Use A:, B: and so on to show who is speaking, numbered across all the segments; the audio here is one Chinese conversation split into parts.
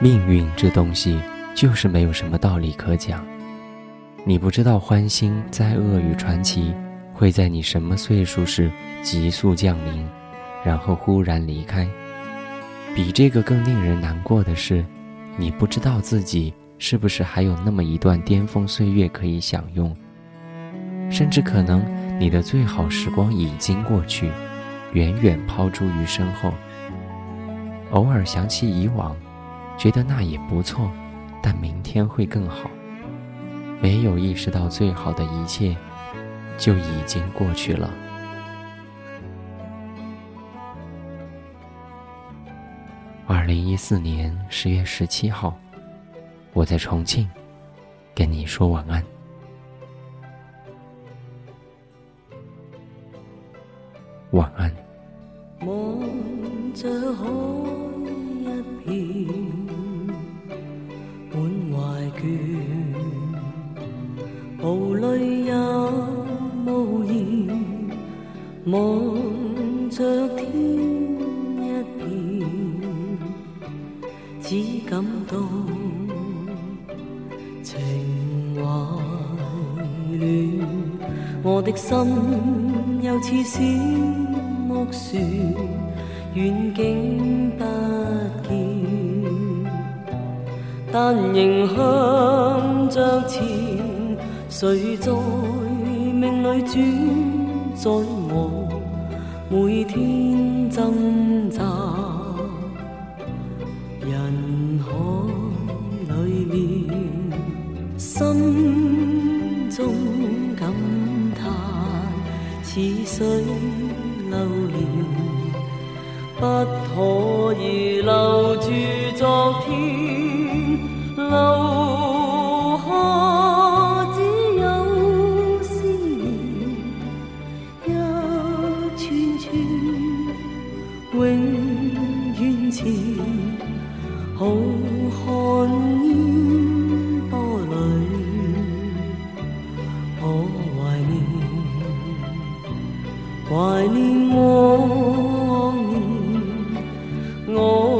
A: 命运这东西就是没有什么道理可讲。你不知道欢欣灾厄与传奇会在你什么岁数时急速降临，然后忽然离开。比这个更令人难过的是，你不知道自己是不是还有那么一段巅峰岁月可以享用，甚至可能你的最好时光已经过去，远远抛诸于身后。偶尔想起以往。觉得那也不错，但明天会更好。没有意识到最好的一切就已经过去了。二零一四年十月十七号，我在重庆跟你说晚安。晚安。
B: 望着天一片，只感到情怀乱。我的心又似小木船，远景不见，但仍向着前。谁在命里转在我？每天挣扎人海里面，心中感叹似水流年，不可以留住昨天。留。永远似浩瀚烟波里，可怀念，怀念往年。我。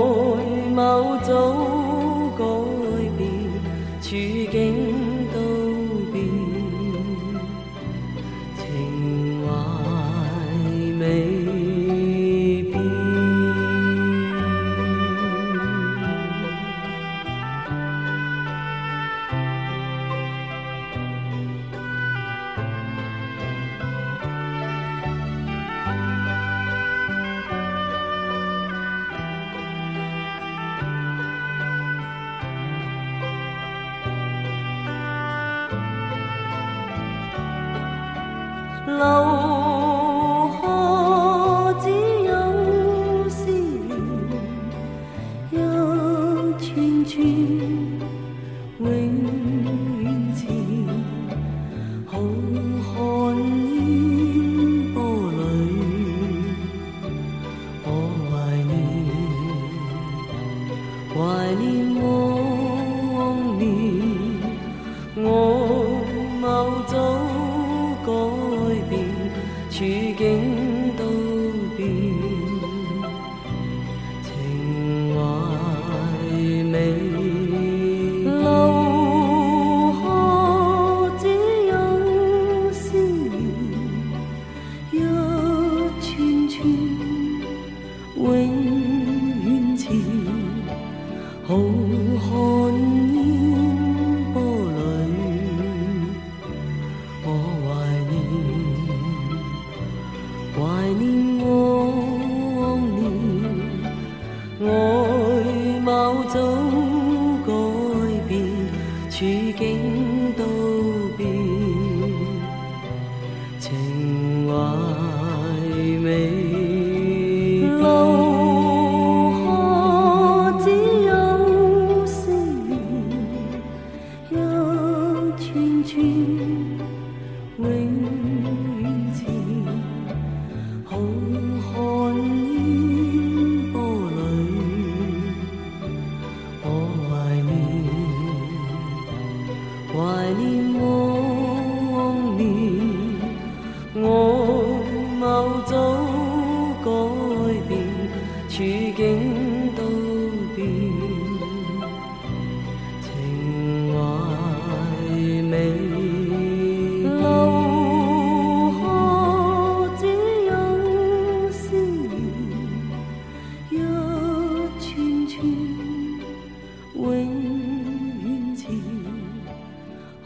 B: 留下只有思念，一串串永远前，浩瀚烟波里，我怀念，怀念往年，外貌早改变处境都变情怀未留下只有思念。一串串怀念往年我某早改变处境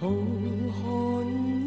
B: 好，看。